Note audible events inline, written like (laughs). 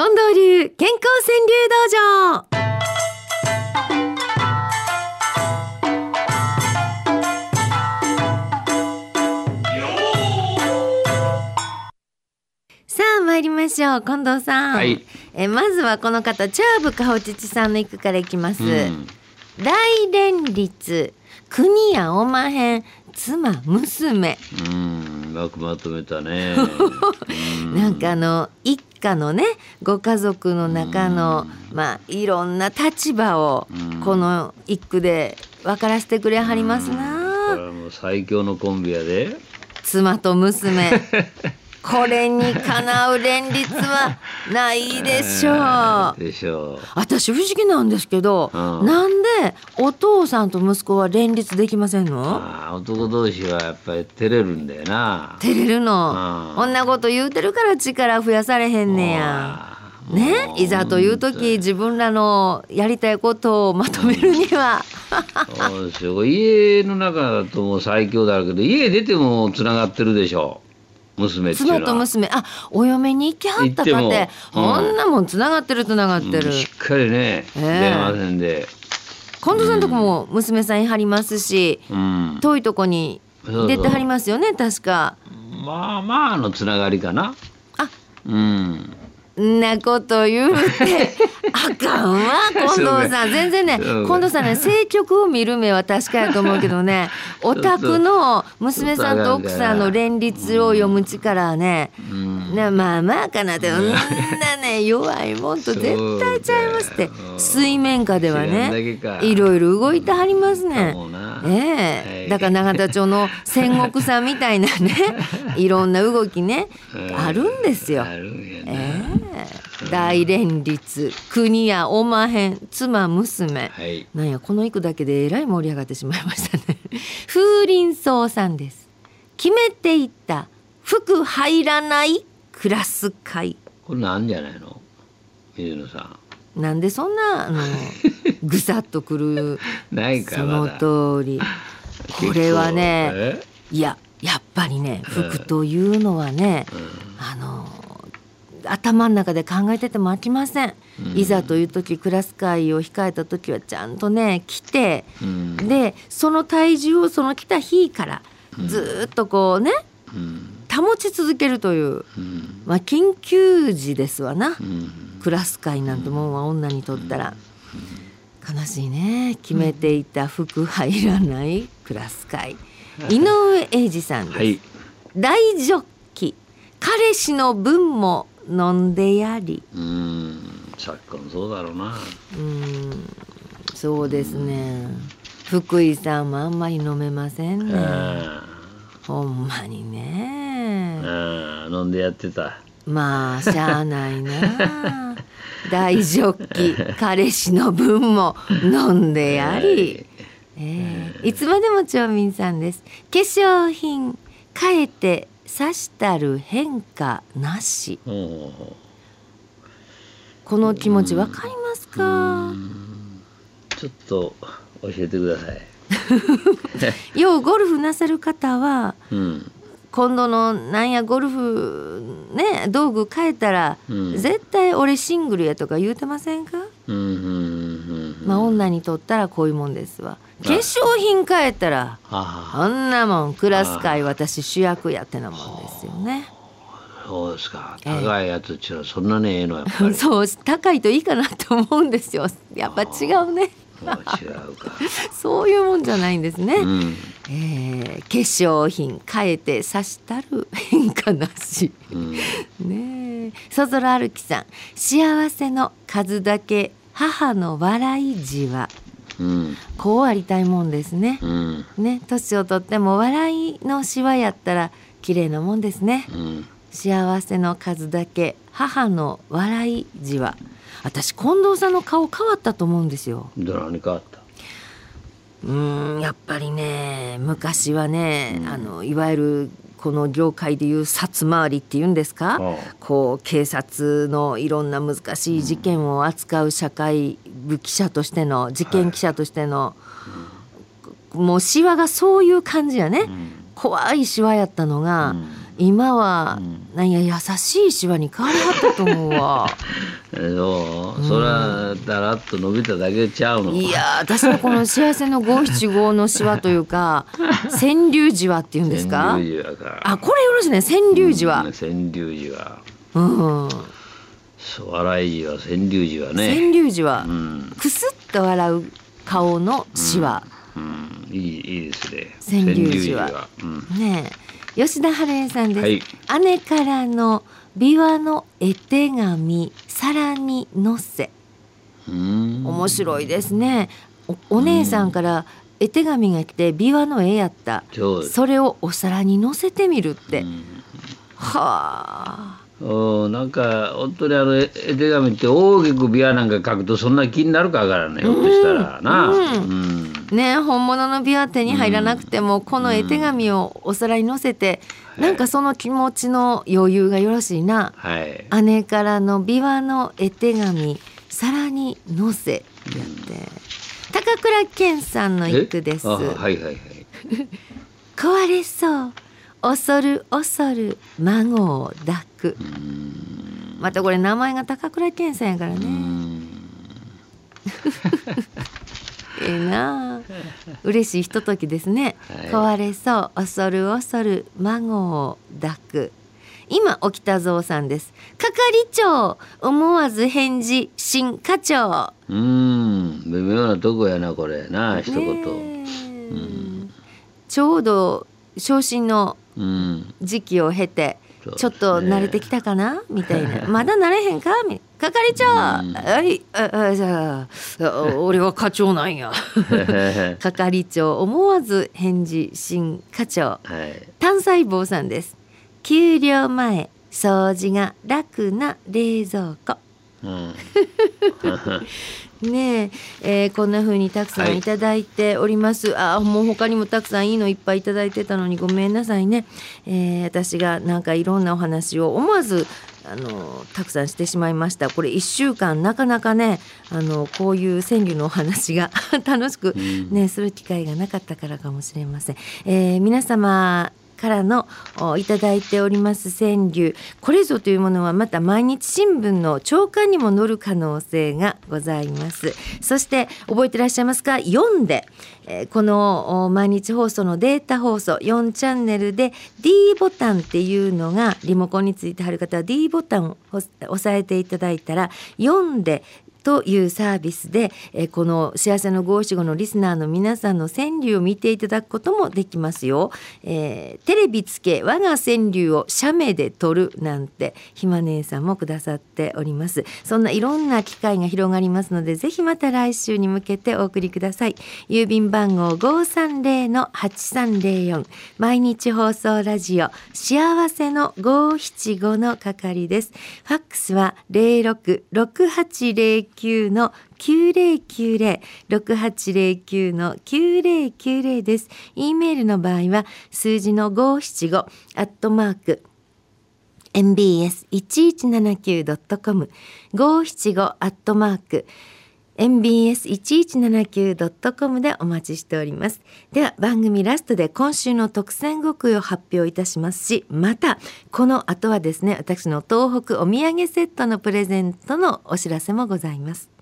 近藤流健康川柳道場。さあ参りましょう。近藤さん、はい。えまずはこの方チャーブかほちちさんの一句からいきます、うん。大連立国やおまへん妻娘。うん、よくまとめたね。(laughs) なんかあの一家のねご家族の中のまあいろんな立場をうん。この一句で分からせてくれはりますこれなはもう最強のコンビやで。妻と娘。(laughs) これにかなう連立はないでしょう。(laughs) でしょう。私不思議なんですけどうん。なんでお父さんと息子は連立できませんの？ああ、男同士はやっぱり照れるんだよな。照れるの？うん。こんなこと言うてるから力増やされへんねや。ね、いざという時自分らのやりたいことをまとめるには。そうですよ。家の中だともう最強だけど、家出てもつながってるでしょ。娘。妻と娘。あお嫁に行きはったか行っててもうん。こんなもんつながってるつながってる、うんしっかりね、ええ。電話線で。近藤さんとこも娘さんいはりますしうん。遠いとこに出てはりますよね確かまあまあのつながりかな。あうん。んなこと言うてあかんわ近藤さん。全然ね近藤さんね政局を見る目は確かやと思うけどね (laughs) お宅の娘さんと奥さんの連立を読む力はねうん。ねまあまあかなってそん。なね (laughs) 弱いもんと絶対ちゃいますって。水面下ではねいろいろ動いてはりますね。ええ。はい。だから永田町の戦国さんみたいなね (laughs) いろんな動きねあるんですよ。あるんやな。ええ大連立国やおまへん妻娘。はい。なんやこの一句だけでえらい盛り上がってしまいましたね。(laughs) 風鈴草さんです。決めていった服入らないクラス会。これなんじゃないの？水野さん。なんでそんなあの (laughs) ぐさっとくるないかその。通り。これはねえ？いややっぱりね服というのはね、あの頭の中で考えてても飽きません、いざという時クラス会を控えた時はちゃんとね来て、うん。でその体重をその来た日からずーっとこうねうん。保ち続けるという、うん。まあ、緊急時ですわな、うん。クラス会なんてもんは女にとったら、悲しいね。決めていた服入らないクラス会、井上英二さんです、はい。大ジョッキ。彼氏の分も飲んでやり。うん。昨今そうだろうな。うーんそうですね。福井さんもあんまり飲めませんね。あほんまにね。あ飲んでやってた。まあしゃあないな。(laughs) 大ジョッキ彼氏の分も飲んでやり、ええいつまでも町民さんです。化粧品変えてさしたる変化なしこの気持ちわかりますか？うちょっと教えてください。(laughs) ようゴルフなさる方はうん。今度のなんやゴルフね道具変えたら、うん絶対俺シングルやとか言うてませんか、うんうん。まあ女にとったらこういうもんですわ。化粧品変えたらあ。んなもんクラス会私主役やってなもんですよね。そうですか。ええ。高いやつっちゅうのはそんなにええのやっぱり。(laughs) そう高いといいかなと思うんですよ。やっぱ違うね。違うか。(laughs) そういうもんじゃないんですね、うん。えー化粧品変えてさしたる変化なし。うん。ねえ。そぞろ歩きさん。幸せの数だけ母の笑いじわうん。こうありたいもんですねうん。ね年をとっても笑いのしわやったら綺麗なもんですねうん。幸せの数だけ母の笑いじわ私近藤さんの顔変わったと思うんですよで何変わった？うーんやっぱりね昔はね、あのいわゆるこの業界でいう札回りっていうんですか、こう警察のいろんな難しい事件を扱う社会部記者としての事件記者としての、もうシワがそういう感じやね、うん。怖いシワやったのが、うん。今はうん。なんや優しいシワに変わりはったと思うわ。(laughs) そう、そらだらっと伸びただけちゃうの？いやー私はこの幸せの五七五の詩はというか (laughs) 川柳字はっていうんですか？川柳寺か。あこれよろしいね。川柳字は。うん川柳寺。はうん。笑い寺は川柳寺はね。川柳字はうん、くすっと笑う顔の詩は、うん、いいいいですね。川柳寺は。川うん。ねえ。吉田春江さんです、はい。姉からの琵琶の絵手紙。皿に乗せ。うん。面白いですね。おお姉さんから絵手紙が来て琵琶の絵やった。それをお皿に乗せてみるって、うん。はあ。おなんか本当にあの絵絵手紙って大きくビアなんか書くとそんな気になるかわからんねひょっとしたらな、うん。うんね本物の琵琶手に入らなくても、この絵手紙をお皿に乗せて、なんかその気持ちの余裕がよろしいな。はい。姉からの琵琶の絵手紙皿に乗せやって、高倉健さんの一句です。はいはいはい。(laughs) 壊れそう恐る恐る孫を抱く。またこれ名前が高倉健さんやからうねん (laughs) ええなあ。嬉しいひとときですね、はい。壊れそう。恐る恐る。孫を抱く。今沖田蔵さんです。係長。思わず返事。新課長。うん。微妙なとこやなこれ。な一言、ねえちょうど昇進のうん。時期を経てそうですね。ちょっと慣れてきたかな？みたいな。(laughs) まだ慣れへんか？み係長、う。ん。はい。ああじゃああ (laughs) 俺は課長なんや。(laughs) 係長。思わず返事新課長。はい。単細胞さんです。給料前掃除が楽な冷蔵庫。うんねええーこんな風にたくさはい。んいただいております、あーもう他にもたくさんいいのいっぱいいただいてたのにごめんなさいね、えー私がなんかいろんなお話を思わずあのたくさんしてしまいました。これ1週間なかなかねあのこういう川柳のお話が (laughs) 楽しくね、する機会がなかったからかもしれません、えー皆様からのおいただいております川柳。これぞというものはまた毎日新聞の朝刊にも載る可能性がございます。そして覚えてらっしゃいますか？読んで、えーこの毎日放送のデータ放送4チャンネルで D ボタンっていうのがリモコンについて貼る方は D ボタンを押さえていただいたら読んでというサービスで、えーこの幸せの五七五のリスナーの皆さんの川柳を見ていただくこともできますよ。えーテレビつけ我が川柳を写メで撮るなんてひま姉さんもくださっております。そんないろんな機会が広がりますのでぜひまた来週に向けてお送りください。郵便番号五三零の八三零四毎日放送ラジオ幸せの五七五の係です。ファックスは零六六八零九の九零九零六八零九の九零九零です。e メールの場合は数字の五七五アットマーク mbs 一一七九ドットコム五七五アットマークでお待ちしております。では番組ラストで今週の特選極意を発表いたしますしまたこの後はですね私の東北お土産セットのプレゼントのお知らせもございます。